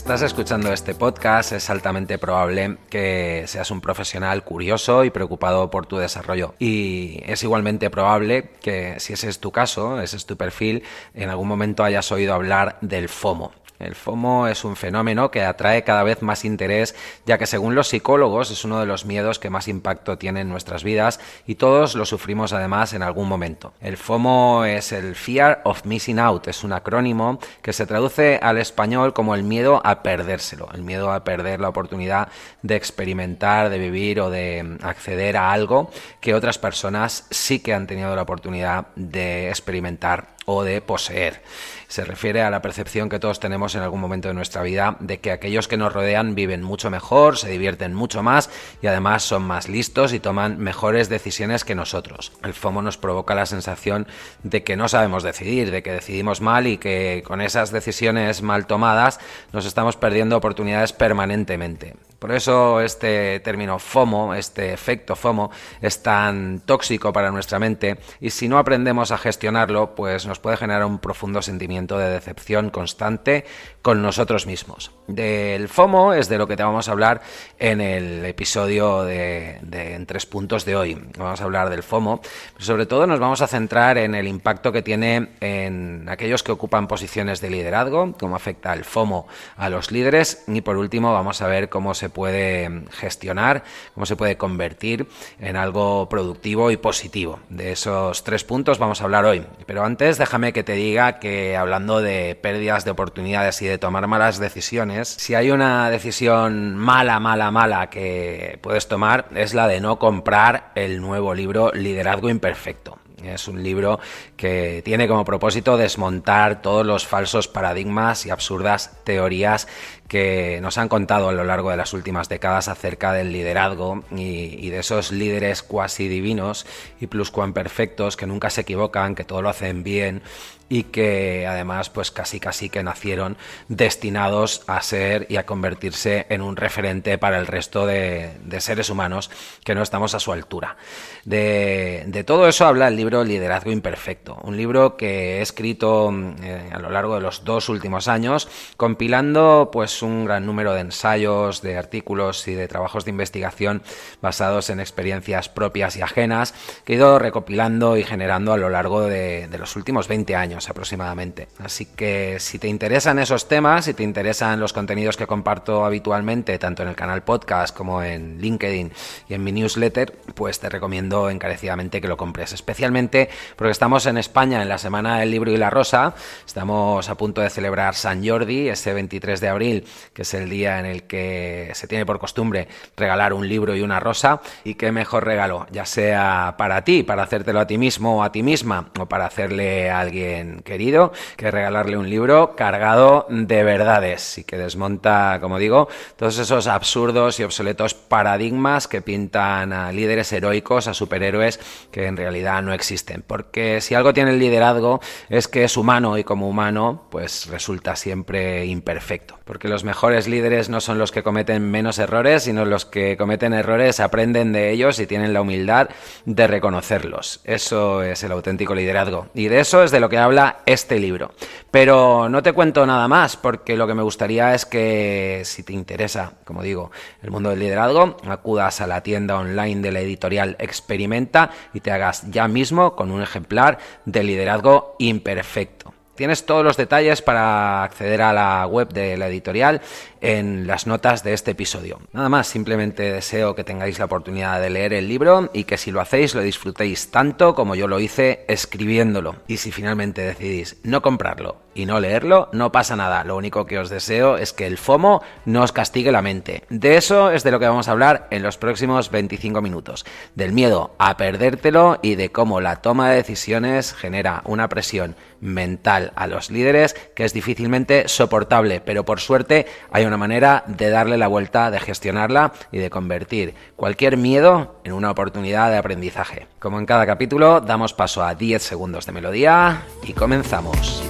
Estás escuchando este podcast, es altamente probable que seas un profesional curioso y preocupado por tu desarrollo. Y es igualmente probable que, si ese es tu caso, ese es tu perfil, en algún momento hayas oído hablar del FOMO. El FOMO es un fenómeno que atrae cada vez más interés, ya que según los psicólogos es uno de los miedos que más impacto tiene en nuestras vidas y todos lo sufrimos además en algún momento. El FOMO es el Fear of Missing Out, es un acrónimo que se traduce al español como el miedo a perdérselo, el miedo a perder la oportunidad de experimentar, de vivir o de acceder a algo que otras personas sí que han tenido la oportunidad de experimentar o de poseer. Se refiere a la percepción que todos tenemos en algún momento de nuestra vida de que aquellos que nos rodean viven mucho mejor, se divierten mucho más y además son más listos y toman mejores decisiones que nosotros. El FOMO nos provoca la sensación de que no sabemos decidir, de que decidimos mal y que con esas decisiones mal tomadas nos estamos perdiendo oportunidades permanentemente. Por eso este término FOMO, este efecto FOMO, es tan tóxico para nuestra mente y si no aprendemos a gestionarlo, pues nos puede generar un profundo sentimiento de decepción constante con nosotros mismos. Del FOMO es de lo que te vamos a hablar en el episodio de, En tres puntos de hoy. Vamos a hablar del FOMO, sobre todo nos vamos a centrar en el impacto que tiene en aquellos que ocupan posiciones de liderazgo, cómo afecta el FOMO a los líderes y por último vamos a ver cómo se puede gestionar, cómo se puede convertir en algo productivo y positivo. De esos tres puntos vamos a hablar hoy. Pero antes déjame que te diga que hablando de pérdidas de oportunidades y de tomar malas decisiones, si hay una decisión mala, mala, mala que puedes tomar es la de no comprar el nuevo libro Liderazgo Imperfecto. Es un libro que tiene como propósito desmontar todos los falsos paradigmas y absurdas teorías que nos han contado a lo largo de las últimas décadas acerca del liderazgo y, de esos líderes cuasi divinos y perfectos que nunca se equivocan, que todo lo hacen bien y que además pues casi casi que nacieron destinados a ser y a convertirse en un referente para el resto de, seres humanos que no estamos a su altura. De, todo eso habla el libro Liderazgo Imperfecto, un libro que he escrito eh, a lo largo de los dos últimos años compilando pues un gran número de ensayos, de artículos y de trabajos de investigación basados en experiencias propias y ajenas que he ido recopilando y generando a lo largo de, los últimos 20 años aproximadamente. Así que si te interesan esos temas, si te interesan los contenidos que comparto habitualmente, tanto en el canal podcast como en LinkedIn y en mi newsletter, pues te recomiendo encarecidamente que lo compres. Especialmente porque estamos en España en la Semana del Libro y la Rosa, estamos a punto de celebrar San Jordi, ese 23 de abril, que es el día en el que se tiene por costumbre regalar un libro y una rosa. Y qué mejor regalo, ya sea para ti, para hacértelo a ti mismo o a ti misma, o para hacerle a alguien querido, que regalarle un libro cargado de verdades y que desmonta, como digo, todos esos absurdos y obsoletos paradigmas que pintan a líderes heroicos, a superhéroes que en realidad no existen. Porque si algo tiene el liderazgo es que es humano y como humano, pues resulta siempre imperfecto. Porque los mejores líderes no son los que cometen menos errores, sino los que cometen errores aprenden de ellos y tienen la humildad de reconocerlos. Eso es el auténtico liderazgo. Y de eso es de lo que este libro. Pero no te cuento nada más, porque lo que me gustaría es que si te interesa, como digo, el mundo del liderazgo, acudas a la tienda online de la editorial Experimenta y te hagas ya mismo con un ejemplar de liderazgo imperfecto. Tienes todos los detalles para acceder a la web de la editorial en las notas de este episodio. Nada más, simplemente deseo que tengáis la oportunidad de leer el libro y que si lo hacéis lo disfrutéis tanto como yo lo hice escribiéndolo. Y si finalmente decidís no comprarlo y no leerlo, no pasa nada. Lo único que os deseo es que el FOMO no os castigue la mente. De eso es de lo que vamos a hablar en los próximos 25 minutos. Del miedo a perdértelo y de cómo la toma de decisiones genera una presión mental a los líderes que es difícilmente soportable, pero por suerte hay una manera de darle la vuelta, de gestionarla y de convertir cualquier miedo en una oportunidad de aprendizaje. Como en cada capítulo, damos paso a 10 segundos de melodía y comenzamos.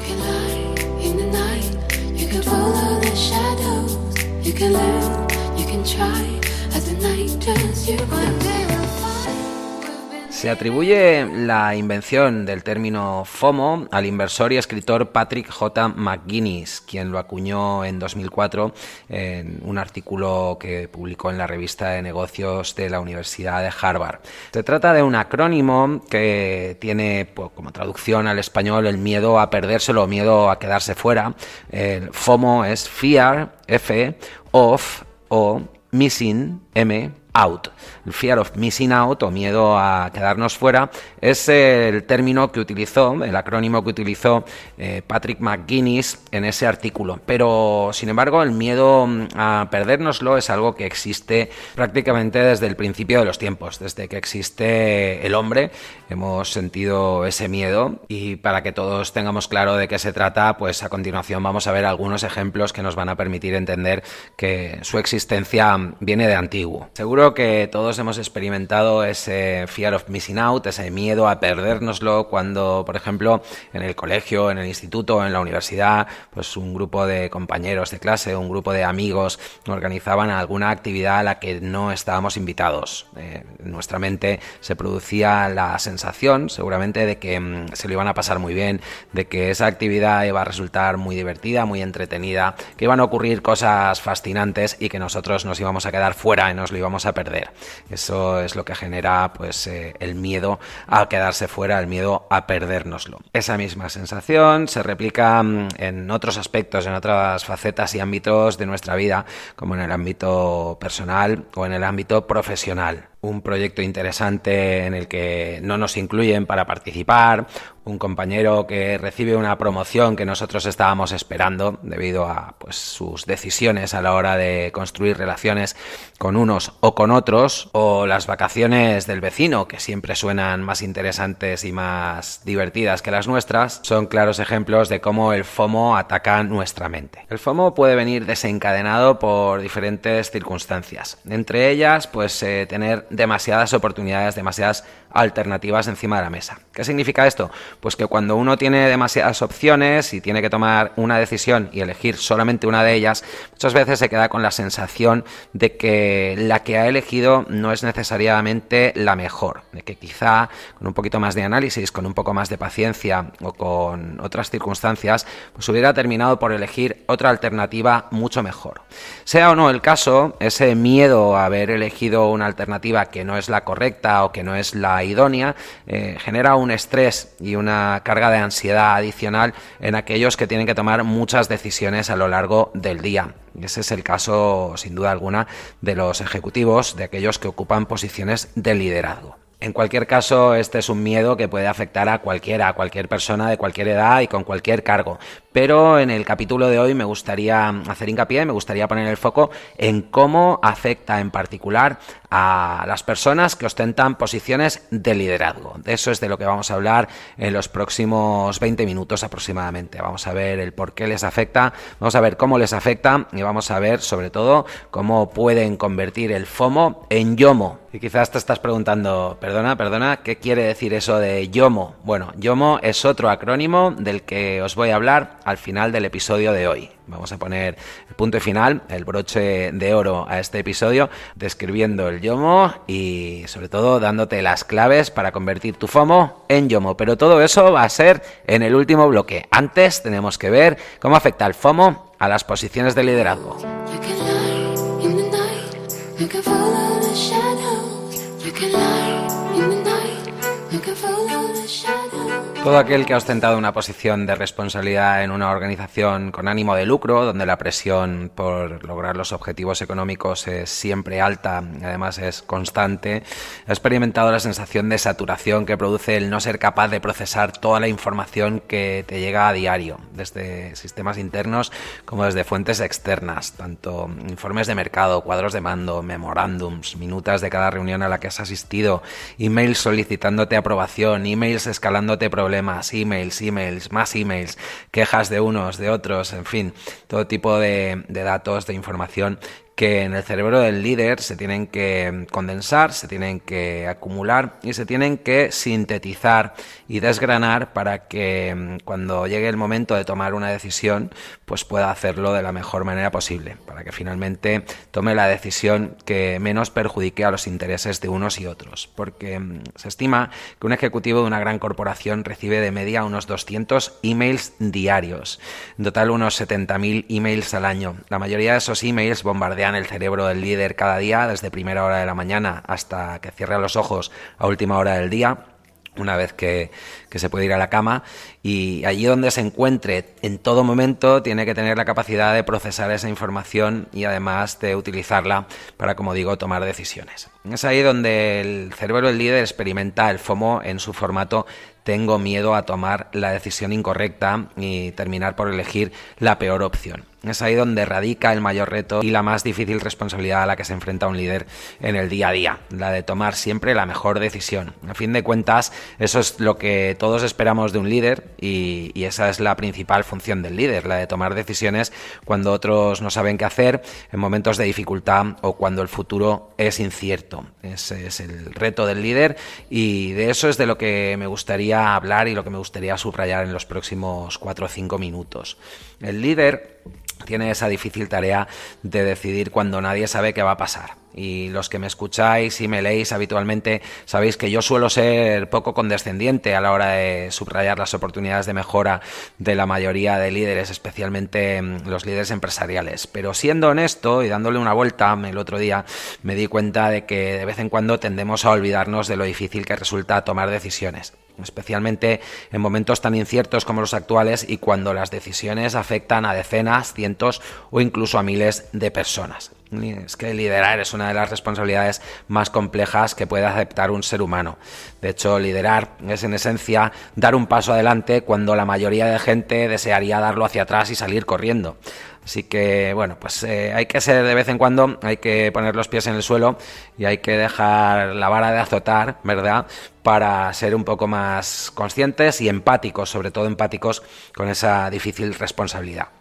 Se atribuye la invención del término FOMO al inversor y escritor Patrick J. McGuinness, quien lo acuñó en 2004 en un artículo que publicó en la revista de negocios de la Universidad de Harvard. Se trata de un acrónimo que tiene pues, como traducción al español el miedo a perdérselo miedo a quedarse fuera. El FOMO es Fear, F, of o Missing, M, out. Fear of missing out o miedo a quedarnos fuera es el término que utilizó, el acrónimo que utilizó eh, Patrick McGuinness en ese artículo. Pero, sin embargo, el miedo mm, a perdérnoslo es algo que existe prácticamente desde el principio de los tiempos, desde que existe el hombre. Hemos sentido ese miedo y para que todos tengamos claro de qué se trata, pues a continuación vamos a ver algunos ejemplos que nos van a permitir entender que su existencia viene de antiguo. Seguro que todos hemos experimentado ese fear of missing out, ese miedo a perdérnoslo cuando, por ejemplo, en el colegio, en el instituto, en la universidad, pues un grupo de compañeros de clase, un grupo de amigos organizaban alguna actividad a la que no estábamos invitados. Eh, en nuestra mente se producía la sensación, seguramente, de que mm, se lo iban a pasar muy bien, de que esa actividad iba a resultar muy divertida, muy entretenida, que iban a ocurrir cosas fascinantes y que nosotros nos íbamos a quedar fuera y nos lo íbamos a perder. Eso es lo que genera pues eh, el miedo a quedarse fuera, el miedo a perdérnoslo. Esa misma sensación se replica mm, en otros aspectos, en otras facetas y ámbitos de nuestra vida, como en el ámbito personal o en el ámbito profesional un proyecto interesante en el que no nos incluyen para participar, un compañero que recibe una promoción que nosotros estábamos esperando debido a pues, sus decisiones a la hora de construir relaciones con unos o con otros, o las vacaciones del vecino que siempre suenan más interesantes y más divertidas que las nuestras, son claros ejemplos de cómo el FOMO ataca nuestra mente. El FOMO puede venir desencadenado por diferentes circunstancias, entre ellas pues eh, tener demasiadas oportunidades, demasiadas alternativas encima de la mesa. ¿Qué significa esto? Pues que cuando uno tiene demasiadas opciones y tiene que tomar una decisión y elegir solamente una de ellas, muchas veces se queda con la sensación de que la que ha elegido no es necesariamente la mejor, de que quizá con un poquito más de análisis, con un poco más de paciencia o con otras circunstancias, pues hubiera terminado por elegir otra alternativa mucho mejor. Sea o no el caso, ese miedo a haber elegido una alternativa que no es la correcta o que no es la idónea, eh, genera un estrés y una carga de ansiedad adicional en aquellos que tienen que tomar muchas decisiones a lo largo del día. Ese es el caso, sin duda alguna, de los ejecutivos, de aquellos que ocupan posiciones de liderazgo. En cualquier caso, este es un miedo que puede afectar a cualquiera, a cualquier persona de cualquier edad y con cualquier cargo. Pero en el capítulo de hoy me gustaría hacer hincapié, me gustaría poner el foco en cómo afecta en particular a las personas que ostentan posiciones de liderazgo. De eso es de lo que vamos a hablar en los próximos 20 minutos aproximadamente. Vamos a ver el por qué les afecta, vamos a ver cómo les afecta y vamos a ver sobre todo cómo pueden convertir el FOMO en YOMO. Y quizás te estás preguntando, perdona, perdona, ¿qué quiere decir eso de YOMO? Bueno, YOMO es otro acrónimo del que os voy a hablar al final del episodio de hoy. Vamos a poner el punto final, el broche de oro a este episodio, describiendo el YOMO y sobre todo dándote las claves para convertir tu FOMO en YOMO. Pero todo eso va a ser en el último bloque. Antes tenemos que ver cómo afecta el FOMO a las posiciones de liderazgo. Todo aquel que ha ostentado una posición de responsabilidad en una organización con ánimo de lucro, donde la presión por lograr los objetivos económicos es siempre alta, además es constante, ha experimentado la sensación de saturación que produce el no ser capaz de procesar toda la información que te llega a diario, desde sistemas internos como desde fuentes externas, tanto informes de mercado, cuadros de mando, memorándums, minutas de cada reunión a la que has asistido, emails solicitándote aprobación, emails escalándote problemas, problemas, emails, emails, más emails, quejas de unos, de otros, en fin, todo tipo de, de datos, de información que en el cerebro del líder se tienen que condensar, se tienen que acumular y se tienen que sintetizar y desgranar para que mm, cuando llegue el momento de tomar una decisión, pues pueda hacerlo de la mejor manera posible, para que finalmente tome la decisión que menos perjudique a los intereses de unos y otros, porque mm, se estima que un ejecutivo de una gran corporación recibe de media unos 200 emails diarios, en total unos 70.000 emails al año. La mayoría de esos emails bombardean el cerebro del líder cada día, desde primera hora de la mañana hasta que cierra los ojos a última hora del día una vez que, se puede ir a la cama y allí donde se encuentre en todo momento tiene que tener la capacidad de procesar esa información y además de utilizarla para, como digo, tomar decisiones. Es ahí donde el cerebro del líder experimenta el FOMO en su formato tengo miedo a tomar la decisión incorrecta y terminar por elegir la peor opción. Es ahí donde radica el mayor reto y la más difícil responsabilidad a la que se enfrenta un líder en el día a día, la de tomar siempre la mejor decisión. A fin de cuentas, eso es lo que todos esperamos de un líder y, esa es la principal función del líder, la de tomar decisiones cuando otros no saben qué hacer, en momentos de dificultad o cuando el futuro es incierto. Ese es el reto del líder y de eso es de lo que me gustaría hablar y lo que me gustaría subrayar en los próximos cuatro o cinco minutos. El líder tiene esa difícil tarea de decidir cuando nadie sabe qué va a pasar. Y los que me escucháis y me leéis habitualmente sabéis que yo suelo ser poco condescendiente a la hora de subrayar las oportunidades de mejora de la mayoría de líderes, especialmente mm, los líderes empresariales. Pero siendo honesto y dándole una vuelta el otro día, me di cuenta de que de vez en cuando tendemos a olvidarnos de lo difícil que resulta tomar decisiones especialmente en momentos tan inciertos como los actuales y cuando las decisiones afectan a decenas, cientos o incluso a miles de personas. Es que liderar es una de las responsabilidades más complejas que puede aceptar un ser humano. De hecho, liderar es en esencia dar un paso adelante cuando la mayoría de gente desearía darlo hacia atrás y salir corriendo. Así que, bueno, pues eh, hay que ser de vez en cuando, hay que poner los pies en el suelo y hay que dejar la vara de azotar, ¿verdad? Para ser un poco más conscientes y empáticos, sobre todo empáticos con esa difícil responsabilidad.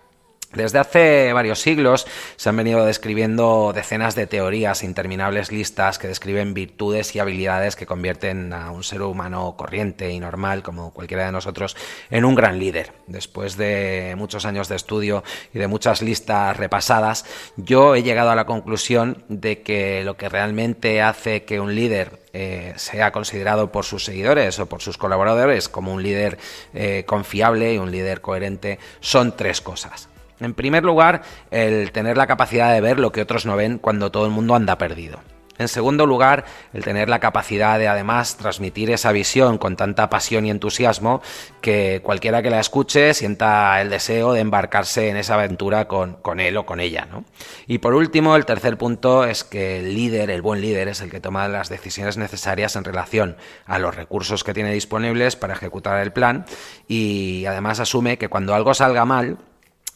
Desde hace varios siglos se han venido describiendo decenas de teorías, interminables listas que describen virtudes y habilidades que convierten a un ser humano corriente y normal, como cualquiera de nosotros, en un gran líder. Después de muchos años de estudio y de muchas listas repasadas, yo he llegado a la conclusión de que lo que realmente hace que un líder eh, sea considerado por sus seguidores o por sus colaboradores como un líder eh, confiable y un líder coherente son tres cosas. En primer lugar, el tener la capacidad de ver lo que otros no ven cuando todo el mundo anda perdido. En segundo lugar, el tener la capacidad de además transmitir esa visión con tanta pasión y entusiasmo que cualquiera que la escuche sienta el deseo de embarcarse en esa aventura con, él o con ella. Y por último, el tercer punto es que el líder, el buen líder, es el que toma las decisiones necesarias en relación a los recursos que tiene disponibles para ejecutar el plan y además asume que cuando algo salga mal,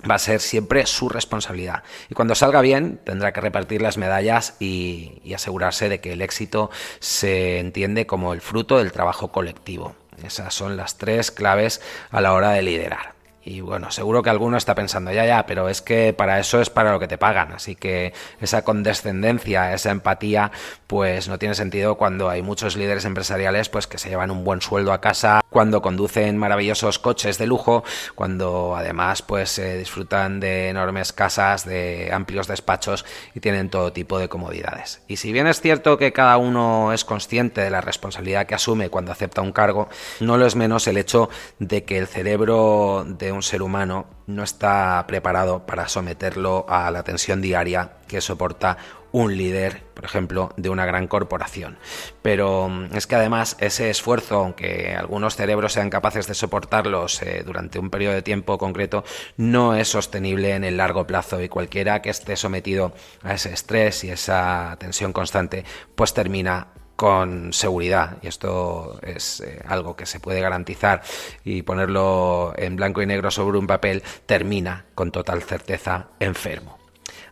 va a ser siempre su responsabilidad. Y cuando salga bien, tendrá que repartir las medallas y, asegurarse de que el éxito se entiende como el fruto del trabajo colectivo. Esas son las tres claves a la hora de liderar. Y bueno, seguro que alguno está pensando, ya, ya, pero es que para eso es para lo que te pagan. Así que esa condescendencia, esa empatía, pues no tiene sentido cuando hay muchos líderes empresariales pues que se llevan un buen sueldo a casa, cuando conducen maravillosos coches de lujo, cuando además pues se disfrutan de enormes casas, de amplios despachos y tienen todo tipo de comodidades. Y si bien es cierto que cada uno es consciente de la responsabilidad que asume cuando acepta un cargo, no lo es menos el hecho de que el cerebro de un ser humano no está preparado para someterlo a la tensión diaria que soporta un líder, por ejemplo, de una gran corporación. Pero mm, es que además ese esfuerzo, aunque algunos cerebros sean capaces de soportarlos eh, durante un periodo de tiempo concreto, no es sostenible en el largo plazo y cualquiera que esté sometido a ese estrés y esa tensión constante, pues termina con seguridad, y esto es eh, algo que se puede garantizar y ponerlo en blanco y negro sobre un papel, termina con total certeza enfermo.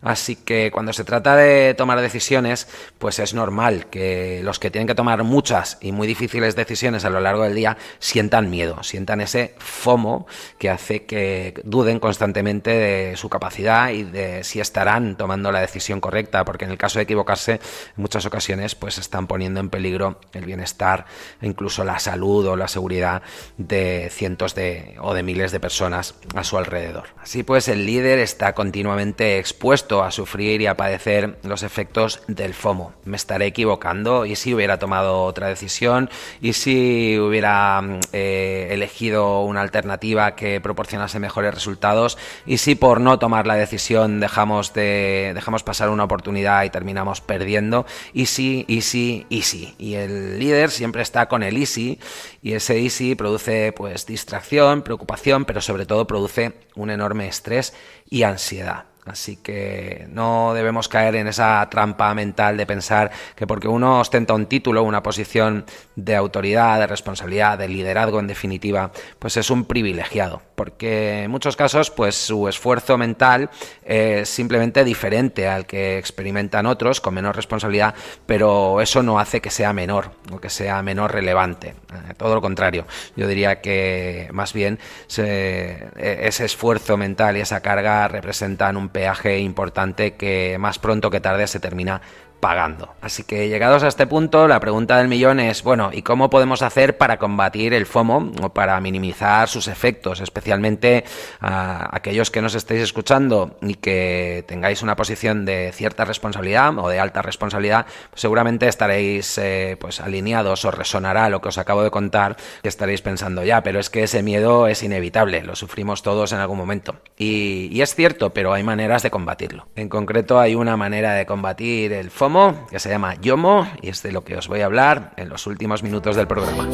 Así que cuando se trata de tomar decisiones, pues es normal que los que tienen que tomar muchas y muy difíciles decisiones a lo largo del día sientan miedo, sientan ese FOMO que hace que duden constantemente de su capacidad y de si estarán tomando la decisión correcta, porque en el caso de equivocarse, en muchas ocasiones pues están poniendo en peligro el bienestar, incluso la salud o la seguridad de cientos de o de miles de personas a su alrededor. Así pues, el líder está continuamente expuesto a sufrir y a padecer los efectos del FOMO. Me estaré equivocando y si hubiera tomado otra decisión y si hubiera mm, eh, elegido una alternativa que proporcionase mejores resultados y si por no tomar la decisión dejamos de dejamos pasar una oportunidad y terminamos perdiendo y si y si y si y el líder siempre está con el easy y ese easy produce pues distracción, preocupación, pero sobre todo produce un enorme estrés y ansiedad. Así que no debemos caer en esa trampa mental de pensar que porque uno ostenta un título, una posición de autoridad, de responsabilidad, de liderazgo en definitiva, pues es un privilegiado. Porque en muchos casos, pues su esfuerzo mental es simplemente diferente al que experimentan otros con menor responsabilidad, pero eso no hace que sea menor o que sea menos relevante. Eh, todo lo contrario. Yo diría que más bien e, ese esfuerzo mental y esa carga representan un peaje importante que más pronto que tarde se termina pagando. Así que llegados a este punto, la pregunta del millón es, bueno, ¿y cómo podemos hacer para combatir el FOMO o para minimizar sus efectos, especialmente a aquellos que nos estéis escuchando y que tengáis una posición de cierta responsabilidad o de alta responsabilidad, pues seguramente estaréis eh, pues alineados o resonará lo que os acabo de contar, que estaréis pensando, ya, pero es que ese miedo es inevitable, lo sufrimos todos en algún momento. Y, y es cierto, pero hay maneras de combatirlo. En concreto hay una manera de combatir el FOMO que se llama Yomo y es de lo que os voy a hablar en los últimos minutos del programa.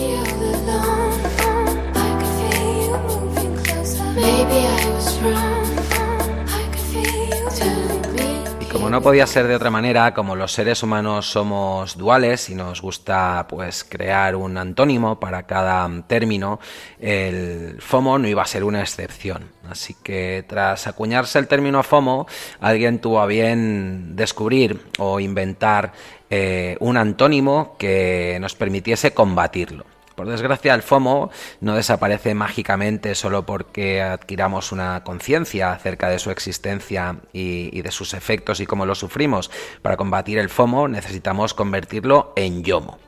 Como no podía ser de otra manera, como los seres humanos somos duales y nos gusta pues crear un antónimo para cada término, el FOMO no iba a ser una excepción. Así que tras acuñarse el término FOMO, alguien tuvo a bien descubrir o inventar eh, un antónimo que nos permitiese combatirlo. Por desgracia, el FOMO no desaparece mágicamente solo porque adquiramos una conciencia acerca de su existencia y, de sus efectos y cómo lo sufrimos. Para combatir el FOMO necesitamos convertirlo en YOMO.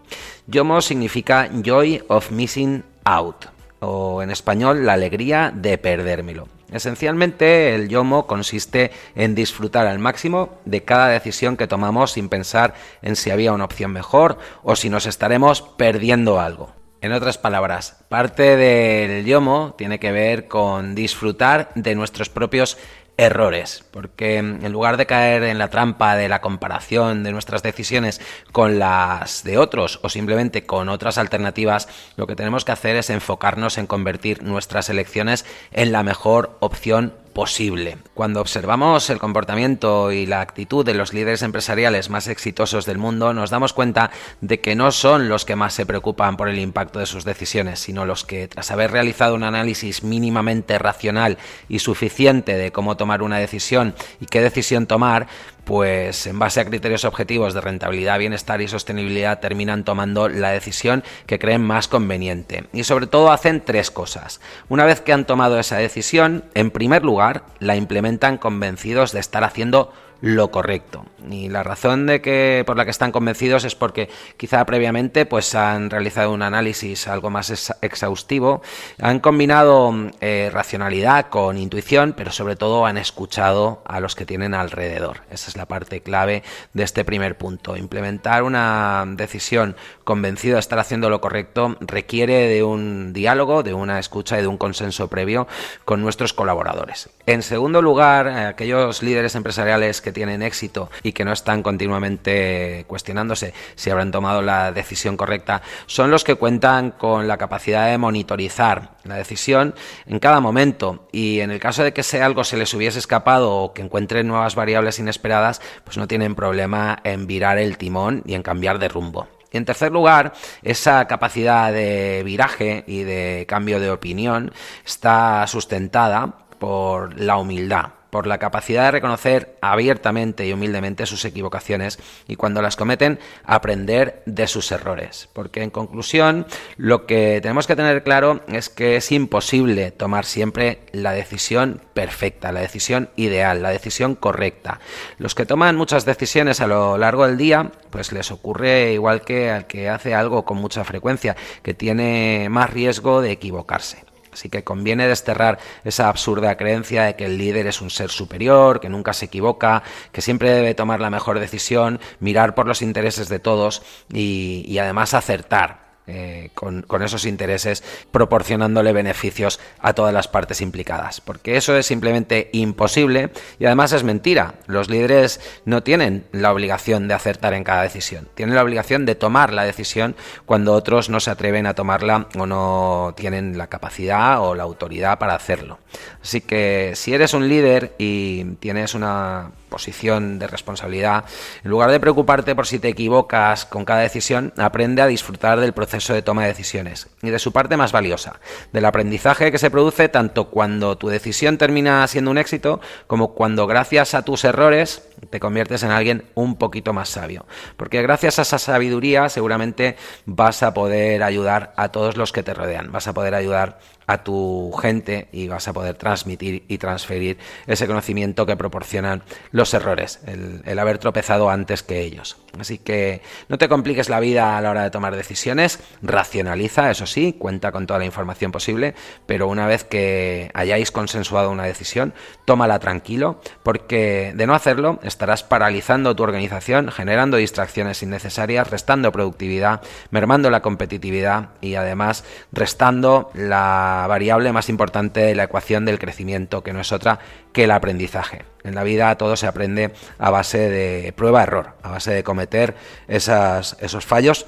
YOMO significa Joy of Missing Out, o en español, la alegría de perdérmelo. Esencialmente, el YOMO consiste en disfrutar al máximo de cada decisión que tomamos sin pensar en si había una opción mejor o si nos estaremos perdiendo algo. En otras palabras, parte del yomo tiene que ver con disfrutar de nuestros propios errores, porque en lugar de caer en la trampa de la comparación de nuestras decisiones con las de otros o simplemente con otras alternativas, lo que tenemos que hacer es enfocarnos en convertir nuestras elecciones en la mejor opción posible. Cuando observamos el comportamiento y la actitud de los líderes empresariales más exitosos del mundo, nos damos cuenta de que no son los que más se preocupan por el impacto de sus decisiones, sino los que, tras haber realizado un análisis mínimamente racional y suficiente de cómo tomar una decisión y qué decisión tomar, pues en base a criterios objetivos de rentabilidad, bienestar y sostenibilidad terminan tomando la decisión que creen más conveniente. Y sobre todo hacen tres cosas. Una vez que han tomado esa decisión, en primer lugar, la implementan convencidos de estar haciendo lo correcto. Y la razón de que por la que están convencidos es porque quizá previamente pues han realizado un análisis algo más exhaustivo, han combinado eh, racionalidad con intuición, pero sobre todo han escuchado a los que tienen alrededor. Esa es la parte clave de este primer punto. Implementar una decisión convencido de estar haciendo lo correcto requiere de un diálogo, de una escucha y de un consenso previo con nuestros colaboradores. En segundo lugar, aquellos líderes empresariales que tienen éxito y que no están continuamente cuestionándose si habrán tomado la decisión correcta, son los que cuentan con la capacidad de monitorizar la decisión en cada momento y en el caso de que sea algo se les hubiese escapado o que encuentren nuevas variables inesperadas, pues no tienen problema en virar el timón y en cambiar de rumbo. Y en tercer lugar, esa capacidad de viraje y de cambio de opinión está sustentada por la humildad por la capacidad de reconocer abiertamente y humildemente sus equivocaciones y cuando las cometen aprender de sus errores. Porque en conclusión, lo que tenemos que tener claro es que es imposible tomar siempre la decisión perfecta, la decisión ideal, la decisión correcta. Los que toman muchas decisiones a lo largo del día, pues les ocurre igual que al que hace algo con mucha frecuencia, que tiene más riesgo de equivocarse. Así que conviene desterrar esa absurda creencia de que el líder es un ser superior, que nunca se equivoca, que siempre debe tomar la mejor decisión, mirar por los intereses de todos y, además acertar eh, con, esos intereses, proporcionándole beneficios a todas las partes implicadas. Porque eso es simplemente imposible y además es mentira. Los líderes no tienen la obligación de acertar en cada decisión. Tienen la obligación de tomar la decisión cuando otros no se atreven a tomarla o no tienen la capacidad o la autoridad para hacerlo. Así que si eres un líder y tienes una posición de responsabilidad, en lugar de preocuparte por si te equivocas con cada decisión, aprende a disfrutar del proceso de toma de decisiones y de su parte más valiosa, del aprendizaje que se produce tanto cuando tu decisión termina siendo un éxito como cuando gracias a tus errores te conviertes en alguien un poquito más sabio. Porque gracias a esa sabiduría seguramente vas a poder ayudar a todos los que te rodean, vas a poder ayudar a tu gente y vas a poder transmitir y transferir ese conocimiento que proporcionan los errores, el, haber tropezado antes que ellos. Así que no te compliques la vida a la hora de tomar decisiones, racionaliza, eso sí, cuenta con toda la información posible, pero una vez que hayáis consensuado una decisión, tómala tranquilo, porque de no hacerlo estarás paralizando tu organización, generando distracciones innecesarias, restando productividad, mermando la competitividad y además restando la variable más importante de la ecuación del crecimiento, que no es otra que el aprendizaje. En la vida todo se aprende a base de prueba-error, a base de cometer esos fallos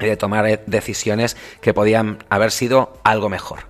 y de tomar decisiones que podían haber sido algo mejor.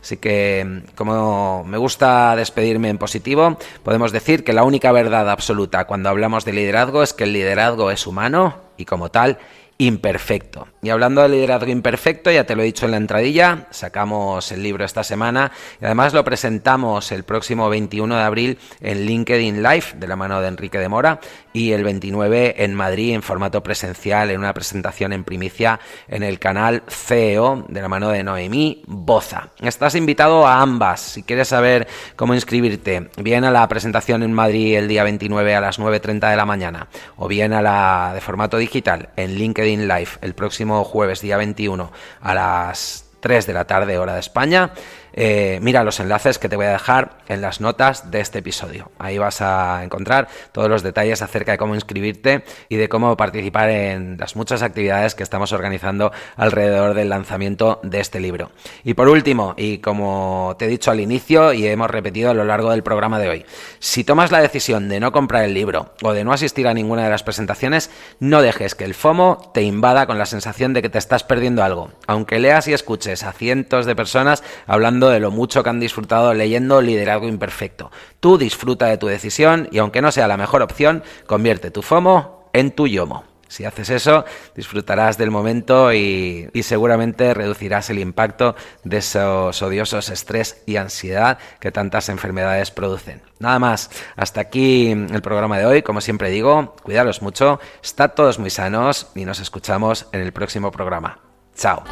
Así que, como me gusta despedirme en positivo, podemos decir que la única verdad absoluta cuando hablamos de liderazgo es que el liderazgo es humano y como tal imperfecto. Y hablando de liderazgo imperfecto, ya te lo he dicho en la entradilla, sacamos el libro esta semana y además lo presentamos el próximo 21 de abril en LinkedIn Live de la mano de Enrique de Mora y el 29 en Madrid en formato presencial en una presentación en primicia en el canal CEO de la mano de Noemí Boza. Estás invitado a ambas. Si quieres saber cómo inscribirte, bien a la presentación en Madrid el día 29 a las 9.30 de la mañana o bien a la de formato digital en LinkedIn Live el próximo jueves, día 21, a las 3 de la tarde, hora de España. Eh, mira los enlaces que te voy a dejar en las notas de este episodio. Ahí vas a encontrar todos los detalles acerca de cómo inscribirte y de cómo participar en las muchas actividades que estamos organizando alrededor del lanzamiento de este libro. Y por último, y como te he dicho al inicio y hemos repetido a lo largo del programa de hoy, si tomas la decisión de no comprar el libro o de no asistir a ninguna de las presentaciones, no dejes que el FOMO te invada con la sensación de que te estás perdiendo algo. Aunque leas y escuches a cientos de personas de lo mucho que han disfrutado leyendo Liderazgo Imperfecto. Tú disfruta de tu decisión y aunque no sea la mejor opción, convierte tu FOMO en tu YOMO. Si haces eso, disfrutarás del momento y, y, seguramente reducirás el impacto de esos odiosos estrés y ansiedad que tantas enfermedades producen. Nada más, hasta aquí el programa de hoy. Como siempre digo, cuidaros mucho, estad todos muy sanos y nos escuchamos en el próximo programa. Chao.